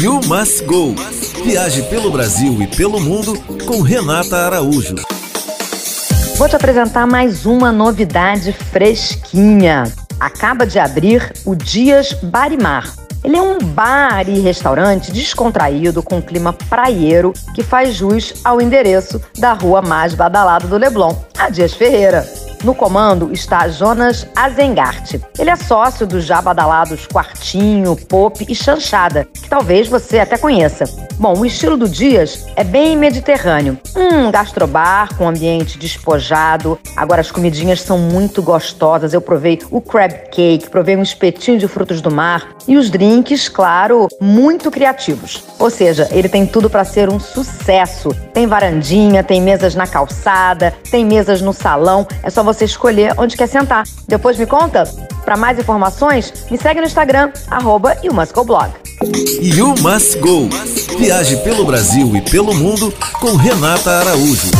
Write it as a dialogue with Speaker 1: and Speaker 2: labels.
Speaker 1: You Must Go. Viaje pelo Brasil e pelo mundo com Renata Araújo.
Speaker 2: Vou te apresentar mais uma novidade fresquinha. Acaba de abrir o Dias Barimar. Ele é um bar e restaurante descontraído com clima praieiro que faz jus ao endereço da rua mais badalada do Leblon, a Dias Ferreira. No comando está Jonas Azengart. Ele é sócio dos já badalados Quartinho, Pop e Chanchada, que talvez você até conheça. Bom, o estilo do Dias é bem mediterrâneo. Um gastrobar com ambiente despojado. Agora as comidinhas são muito gostosas. Eu provei o crab cake, provei um espetinho de frutos do mar e os drinks, claro, muito criativos. Ou seja, ele tem tudo para ser um sucesso. Tem varandinha, tem mesas na calçada, tem mesas no salão. É só você escolher onde quer sentar. Depois me conta. Para mais informações, me segue no Instagram, arroba You Must Go Blog.
Speaker 1: You Must Go. Viaje pelo Brasil e pelo mundo com Renata Araújo.